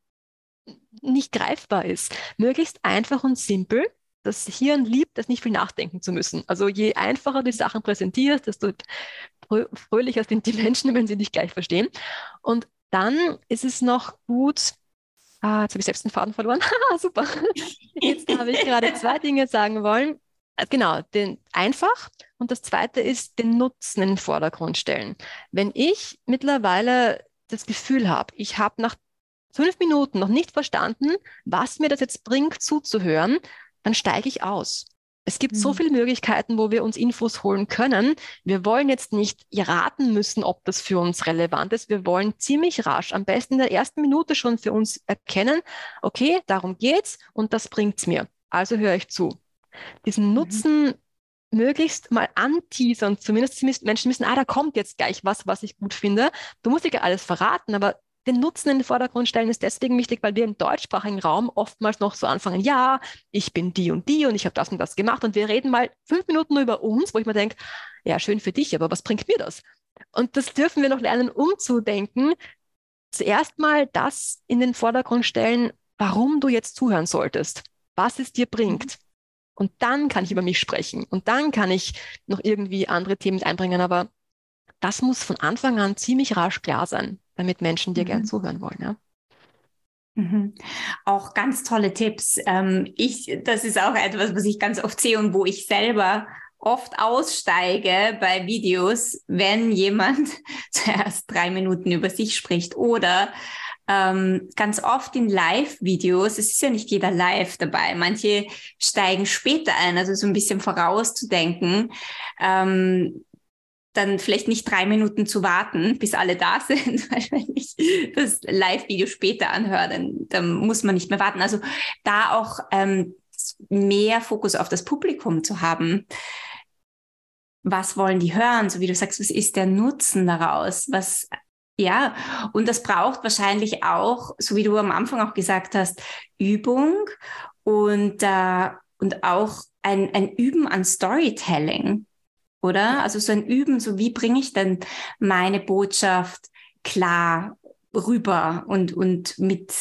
nicht greifbar ist. Möglichst einfach und simpel. Das Hirn liebt es, nicht viel nachdenken zu müssen. Also je einfacher du die Sachen präsentierst, desto fröhlicher sind die Menschen, wenn sie dich gleich verstehen. Und dann ist es noch gut, ah, jetzt habe ich selbst den Faden verloren. Super. Jetzt habe ich gerade zwei Dinge sagen wollen. Äh, genau, den einfach und das zweite ist den Nutzen in den Vordergrund stellen. Wenn ich mittlerweile das Gefühl habe, ich habe nach fünf Minuten noch nicht verstanden, was mir das jetzt bringt, zuzuhören, dann steige ich aus. Es gibt mhm. so viele Möglichkeiten, wo wir uns Infos holen können. Wir wollen jetzt nicht raten müssen, ob das für uns relevant ist. Wir wollen ziemlich rasch, am besten in der ersten Minute schon für uns erkennen, okay, darum geht's und das bringt's mir. Also höre ich zu. Diesen mhm. Nutzen möglichst mal anteasern, zumindest Menschen wissen, ah, da kommt jetzt gleich was, was ich gut finde. Du musst dir alles verraten, aber den Nutzen in den Vordergrund stellen ist deswegen wichtig, weil wir im deutschsprachigen Raum oftmals noch so anfangen, ja, ich bin die und die und ich habe das und das gemacht und wir reden mal fünf Minuten nur über uns, wo ich mir denke, ja, schön für dich, aber was bringt mir das? Und das dürfen wir noch lernen, umzudenken. Zuerst mal das in den Vordergrund stellen, warum du jetzt zuhören solltest, was es dir bringt. Mhm. Und dann kann ich über mich sprechen und dann kann ich noch irgendwie andere Themen einbringen, aber das muss von Anfang an ziemlich rasch klar sein damit Menschen dir mhm. gern zuhören wollen. Ja? Mhm. Auch ganz tolle Tipps. Ähm, ich, das ist auch etwas, was ich ganz oft sehe und wo ich selber oft aussteige bei Videos, wenn jemand zuerst drei Minuten über sich spricht oder ähm, ganz oft in Live-Videos, es ist ja nicht jeder live dabei, manche steigen später ein, also so ein bisschen vorauszudenken. Ähm, dann vielleicht nicht drei Minuten zu warten, bis alle da sind, weil wenn ich das Live-Video später anhöre, dann, dann muss man nicht mehr warten. Also da auch ähm, mehr Fokus auf das Publikum zu haben. Was wollen die hören? So wie du sagst, was ist der Nutzen daraus? Was, ja, und das braucht wahrscheinlich auch, so wie du am Anfang auch gesagt hast, Übung und, äh, und auch ein, ein Üben an Storytelling oder? Also so ein Üben, so wie bringe ich denn meine Botschaft klar rüber und, und mit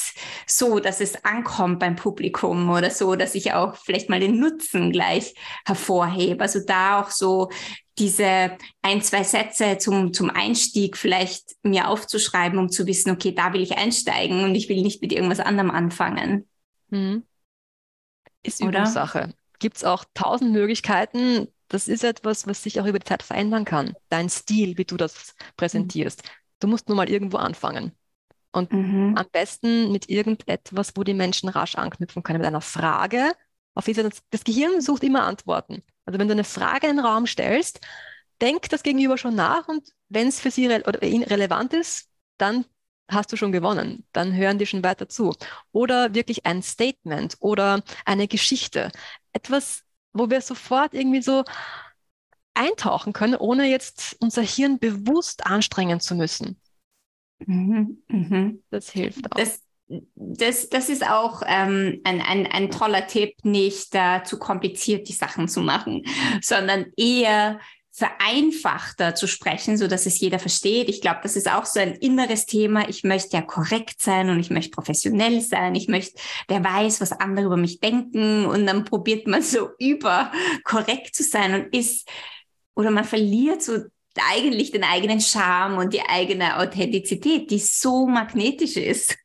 so, dass es ankommt beim Publikum oder so, dass ich auch vielleicht mal den Nutzen gleich hervorhebe. Also da auch so diese ein, zwei Sätze zum, zum Einstieg vielleicht mir aufzuschreiben, um zu wissen, okay, da will ich einsteigen und ich will nicht mit irgendwas anderem anfangen. Mhm. Ist Übungssache. Gibt es auch tausend Möglichkeiten, das ist etwas, was sich auch über die Zeit verändern kann. Dein Stil, wie du das präsentierst. Mhm. Du musst nur mal irgendwo anfangen. Und mhm. am besten mit irgendetwas, wo die Menschen rasch anknüpfen können, mit einer Frage. Auf diese, das, das Gehirn sucht immer Antworten. Also wenn du eine Frage in den Raum stellst, denk das Gegenüber schon nach und wenn es für sie re oder ihn relevant ist, dann hast du schon gewonnen. Dann hören die schon weiter zu. Oder wirklich ein Statement oder eine Geschichte. Etwas, wo wir sofort irgendwie so eintauchen können, ohne jetzt unser Hirn bewusst anstrengen zu müssen. Mhm, mhm. Das hilft auch. Das, das, das ist auch ähm, ein, ein, ein toller Tipp, nicht äh, zu kompliziert die Sachen zu machen, sondern eher vereinfachter zu sprechen, so dass es jeder versteht. Ich glaube, das ist auch so ein inneres Thema. Ich möchte ja korrekt sein und ich möchte professionell sein. Ich möchte, wer weiß, was andere über mich denken. Und dann probiert man so über korrekt zu sein und ist, oder man verliert so eigentlich den eigenen Charme und die eigene Authentizität, die so magnetisch ist.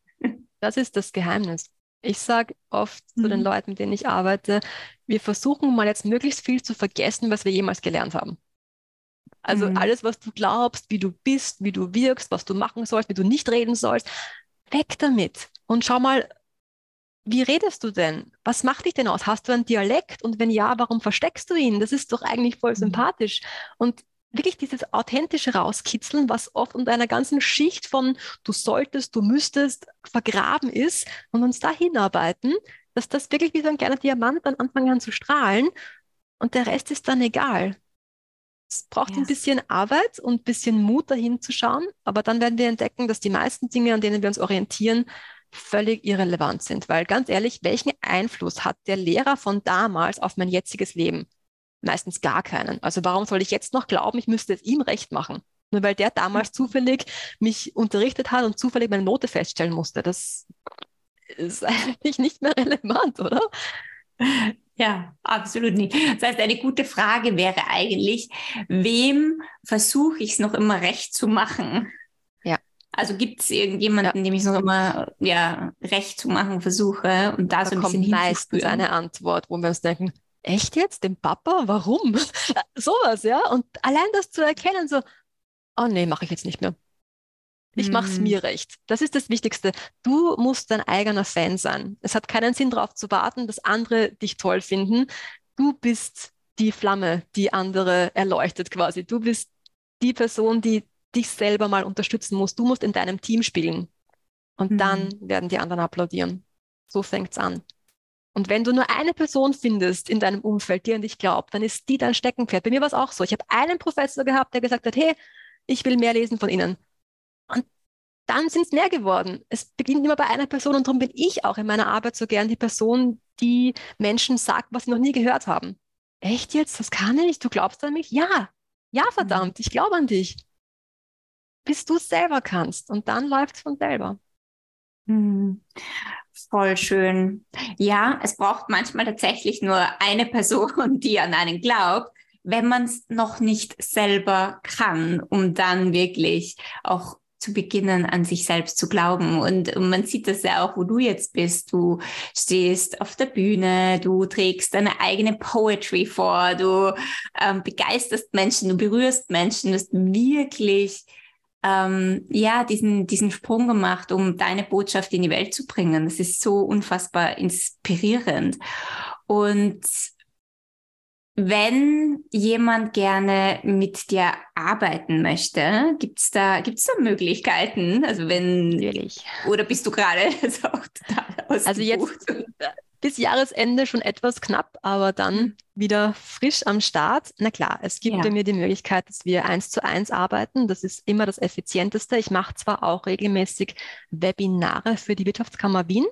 Das ist das Geheimnis. Ich sage oft mhm. zu den mhm. Leuten, mit denen ich arbeite, wir versuchen mal jetzt möglichst viel zu vergessen, was wir jemals gelernt haben. Also mhm. alles, was du glaubst, wie du bist, wie du wirkst, was du machen sollst, wie du nicht reden sollst, weg damit. Und schau mal, wie redest du denn? Was macht dich denn aus? Hast du einen Dialekt? Und wenn ja, warum versteckst du ihn? Das ist doch eigentlich voll mhm. sympathisch. Und wirklich dieses authentische rauskitzeln, was oft unter einer ganzen Schicht von du solltest, du müsstest vergraben ist und uns da hinarbeiten, dass das wirklich wie so ein kleiner Diamant dann anfangen kann zu strahlen und der Rest ist dann egal. Es braucht yes. ein bisschen Arbeit und ein bisschen Mut, dahin zu schauen, aber dann werden wir entdecken, dass die meisten Dinge, an denen wir uns orientieren, völlig irrelevant sind. Weil ganz ehrlich, welchen Einfluss hat der Lehrer von damals auf mein jetziges Leben? Meistens gar keinen. Also warum soll ich jetzt noch glauben, ich müsste es ihm recht machen? Nur weil der damals zufällig mich unterrichtet hat und zufällig meine Note feststellen musste. Das ist eigentlich nicht mehr relevant, oder? Ja, absolut nicht. Das heißt, eine gute Frage wäre eigentlich, wem versuche ich es noch immer recht zu machen? Ja. Also gibt es irgendjemanden, ja. dem ich es noch immer ja, recht zu machen versuche und da, da so ein kommt bisschen meistens eine Antwort, wo wir uns denken, echt jetzt, dem Papa, warum? Sowas, ja. Und allein das zu erkennen, so, oh nee, mache ich jetzt nicht mehr. Ich mache es hm. mir recht. Das ist das Wichtigste. Du musst dein eigener Fan sein. Es hat keinen Sinn darauf zu warten, dass andere dich toll finden. Du bist die Flamme, die andere erleuchtet quasi. Du bist die Person, die dich selber mal unterstützen muss. Du musst in deinem Team spielen. Und mhm. dann werden die anderen applaudieren. So fängt's an. Und wenn du nur eine Person findest in deinem Umfeld, die an dich glaubt, dann ist die dein Steckenpferd. Bei mir war es auch so. Ich habe einen Professor gehabt, der gesagt hat, hey, ich will mehr lesen von Ihnen. Und dann sind es mehr geworden. Es beginnt immer bei einer Person und darum bin ich auch in meiner Arbeit so gern die Person, die Menschen sagt, was sie noch nie gehört haben. Echt jetzt? Das kann ich? Du glaubst an mich? Ja. Ja, mhm. verdammt, ich glaube an dich. Bis du es selber kannst. Und dann läuft es von selber. Mhm. Voll schön. Ja, es braucht manchmal tatsächlich nur eine Person, die an einen glaubt, wenn man es noch nicht selber kann, um dann wirklich auch zu beginnen, an sich selbst zu glauben. Und, man sieht das ja auch, wo du jetzt bist. Du stehst auf der Bühne, du trägst deine eigene Poetry vor, du ähm, begeisterst Menschen, du berührst Menschen, du hast wirklich ähm, ja, diesen, diesen Sprung gemacht, um deine Botschaft in die Welt zu bringen. Das ist so unfassbar inspirierend. Und wenn jemand gerne mit dir arbeiten möchte, gibt es da, gibt's da Möglichkeiten? Also wenn Natürlich. oder bist du gerade total Also jetzt bis Jahresende schon etwas knapp, aber dann mhm. wieder frisch am Start. Na klar, es gibt ja. mir die Möglichkeit, dass wir eins zu eins arbeiten. Das ist immer das Effizienteste. Ich mache zwar auch regelmäßig Webinare für die Wirtschaftskammer Wien.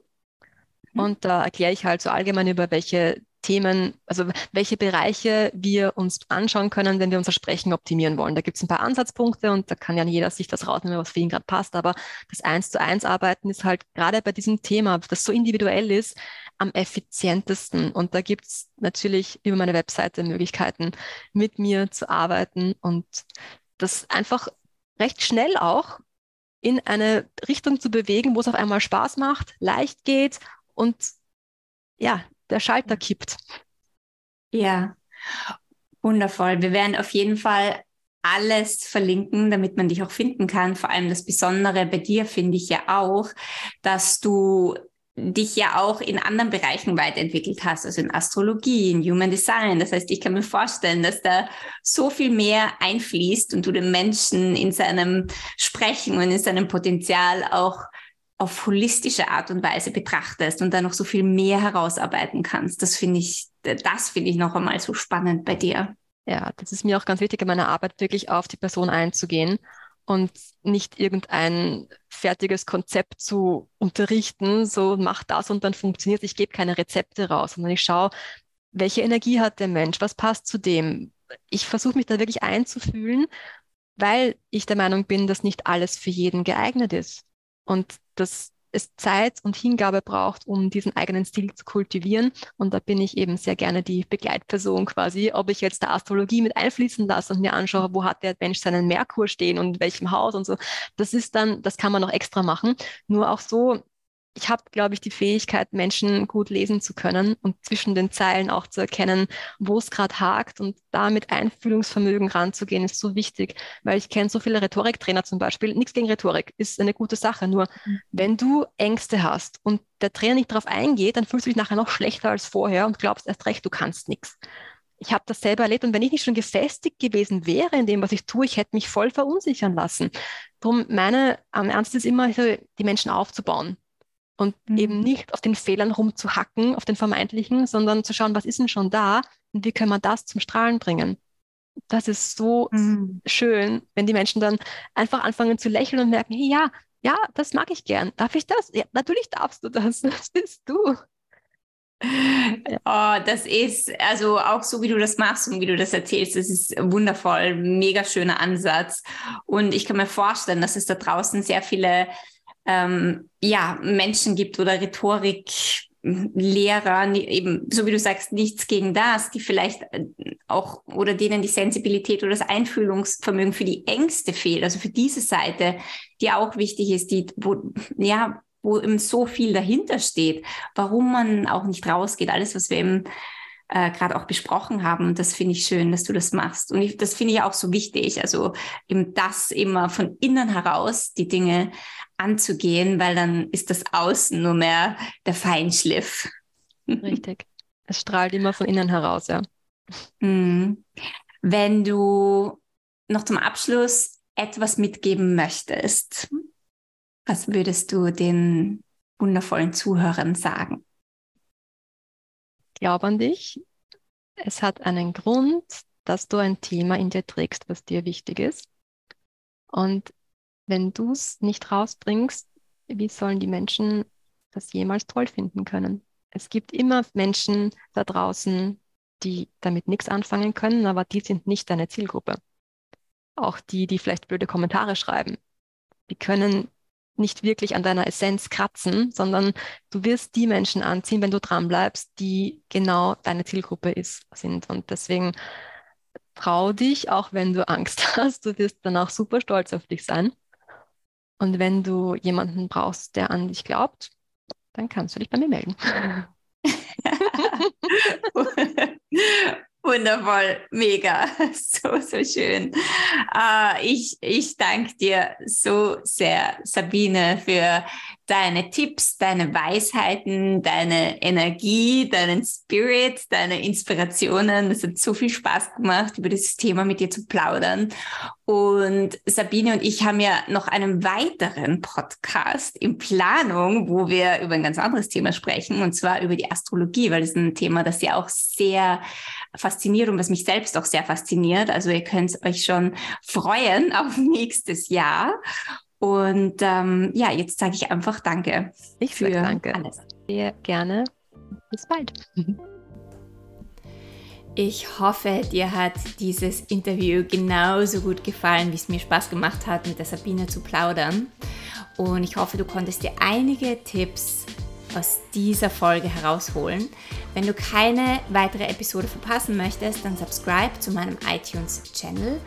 Mhm. Und da erkläre ich halt so allgemein über welche Themen, also welche Bereiche wir uns anschauen können, wenn wir unser Sprechen optimieren wollen. Da gibt es ein paar Ansatzpunkte und da kann ja jeder sich das rausnehmen, was für ihn gerade passt. Aber das Eins zu eins Arbeiten ist halt gerade bei diesem Thema, das so individuell ist, am effizientesten. Und da gibt es natürlich über meine Webseite Möglichkeiten, mit mir zu arbeiten und das einfach recht schnell auch in eine Richtung zu bewegen, wo es auf einmal Spaß macht, leicht geht und ja, der Schalter kippt. Ja, wundervoll. Wir werden auf jeden Fall alles verlinken, damit man dich auch finden kann. Vor allem das Besondere bei dir finde ich ja auch, dass du dich ja auch in anderen Bereichen weiterentwickelt hast, also in Astrologie, in Human Design. Das heißt, ich kann mir vorstellen, dass da so viel mehr einfließt und du den Menschen in seinem Sprechen und in seinem Potenzial auch auf holistische Art und Weise betrachtest und da noch so viel mehr herausarbeiten kannst. Das finde ich, das finde ich noch einmal so spannend bei dir. Ja, das ist mir auch ganz wichtig in meiner Arbeit, wirklich auf die Person einzugehen und nicht irgendein fertiges Konzept zu unterrichten, so mach das und dann funktioniert Ich gebe keine Rezepte raus, sondern ich schaue, welche Energie hat der Mensch, was passt zu dem, ich versuche mich da wirklich einzufühlen, weil ich der Meinung bin, dass nicht alles für jeden geeignet ist und dass es Zeit und Hingabe braucht, um diesen eigenen Stil zu kultivieren. Und da bin ich eben sehr gerne die Begleitperson quasi, ob ich jetzt der Astrologie mit einfließen lasse und mir anschaue, wo hat der Mensch seinen Merkur stehen und in welchem Haus und so. Das ist dann, das kann man noch extra machen. Nur auch so ich habe, glaube ich, die Fähigkeit, Menschen gut lesen zu können und zwischen den Zeilen auch zu erkennen, wo es gerade hakt und da mit Einfühlungsvermögen ranzugehen, ist so wichtig, weil ich kenne so viele Rhetoriktrainer zum Beispiel. Nichts gegen Rhetorik, ist eine gute Sache. Nur mhm. wenn du Ängste hast und der Trainer nicht darauf eingeht, dann fühlst du dich nachher noch schlechter als vorher und glaubst erst recht, du kannst nichts. Ich habe das selber erlebt und wenn ich nicht schon gefestigt gewesen wäre in dem, was ich tue, ich hätte mich voll verunsichern lassen. Darum meine, am Ernst ist immer, die Menschen aufzubauen und mhm. eben nicht auf den Fehlern rumzuhacken, auf den vermeintlichen, sondern zu schauen, was ist denn schon da und wie können wir das zum Strahlen bringen. Das ist so mhm. schön, wenn die Menschen dann einfach anfangen zu lächeln und merken, hey, ja, ja, das mag ich gern. Darf ich das? Ja, natürlich darfst du das. Das bist du. Oh, das ist also auch so, wie du das machst und wie du das erzählst, das ist wundervoll, mega schöner Ansatz. Und ich kann mir vorstellen, dass es da draußen sehr viele ähm, ja, Menschen gibt oder Rhetoriklehrer, eben, so wie du sagst, nichts gegen das, die vielleicht äh, auch oder denen die Sensibilität oder das Einfühlungsvermögen für die Ängste fehlt, also für diese Seite, die auch wichtig ist, die, wo, ja, wo eben so viel dahinter steht, warum man auch nicht rausgeht, alles, was wir eben äh, gerade auch besprochen haben. Und das finde ich schön, dass du das machst. Und ich, das finde ich auch so wichtig. Also eben das immer von innen heraus die Dinge anzugehen, weil dann ist das Außen nur mehr der Feinschliff. Richtig. Es strahlt immer von innen heraus, ja. Mhm. Wenn du noch zum Abschluss etwas mitgeben möchtest, was würdest du den wundervollen Zuhörern sagen? Glaub an dich. Es hat einen Grund, dass du ein Thema in dir trägst, was dir wichtig ist. Und wenn du es nicht rausbringst, wie sollen die Menschen das jemals toll finden können? Es gibt immer Menschen da draußen, die damit nichts anfangen können, aber die sind nicht deine Zielgruppe. Auch die, die vielleicht blöde Kommentare schreiben. Die können nicht wirklich an deiner Essenz kratzen, sondern du wirst die Menschen anziehen, wenn du dran bleibst, die genau deine Zielgruppe ist, sind. Und deswegen trau dich, auch wenn du Angst hast. Du wirst dann auch super stolz auf dich sein. Und wenn du jemanden brauchst, der an dich glaubt, dann kannst du dich bei mir melden. Wundervoll, mega, so, so schön. Uh, ich, ich danke dir so sehr, Sabine, für deine Tipps, deine Weisheiten, deine Energie, deinen Spirit, deine Inspirationen. Es hat so viel Spaß gemacht, über dieses Thema mit dir zu plaudern. Und Sabine und ich haben ja noch einen weiteren Podcast in Planung, wo wir über ein ganz anderes Thema sprechen, und zwar über die Astrologie, weil das ist ein Thema, das ja auch sehr fasziniert und was mich selbst auch sehr fasziniert. Also ihr könnt euch schon freuen auf nächstes Jahr. Und ähm, ja, jetzt sage ich einfach Danke. Ich für danke. alles. Sehr gerne. Bis bald. Ich hoffe, dir hat dieses Interview genauso gut gefallen, wie es mir Spaß gemacht hat, mit der Sabine zu plaudern. Und ich hoffe, du konntest dir einige Tipps aus dieser Folge herausholen. Wenn du keine weitere Episode verpassen möchtest, dann subscribe zu meinem iTunes-Channel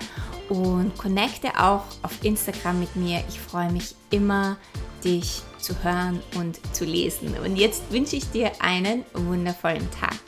und connecte auch auf Instagram mit mir. Ich freue mich immer, dich zu hören und zu lesen. Und jetzt wünsche ich dir einen wundervollen Tag.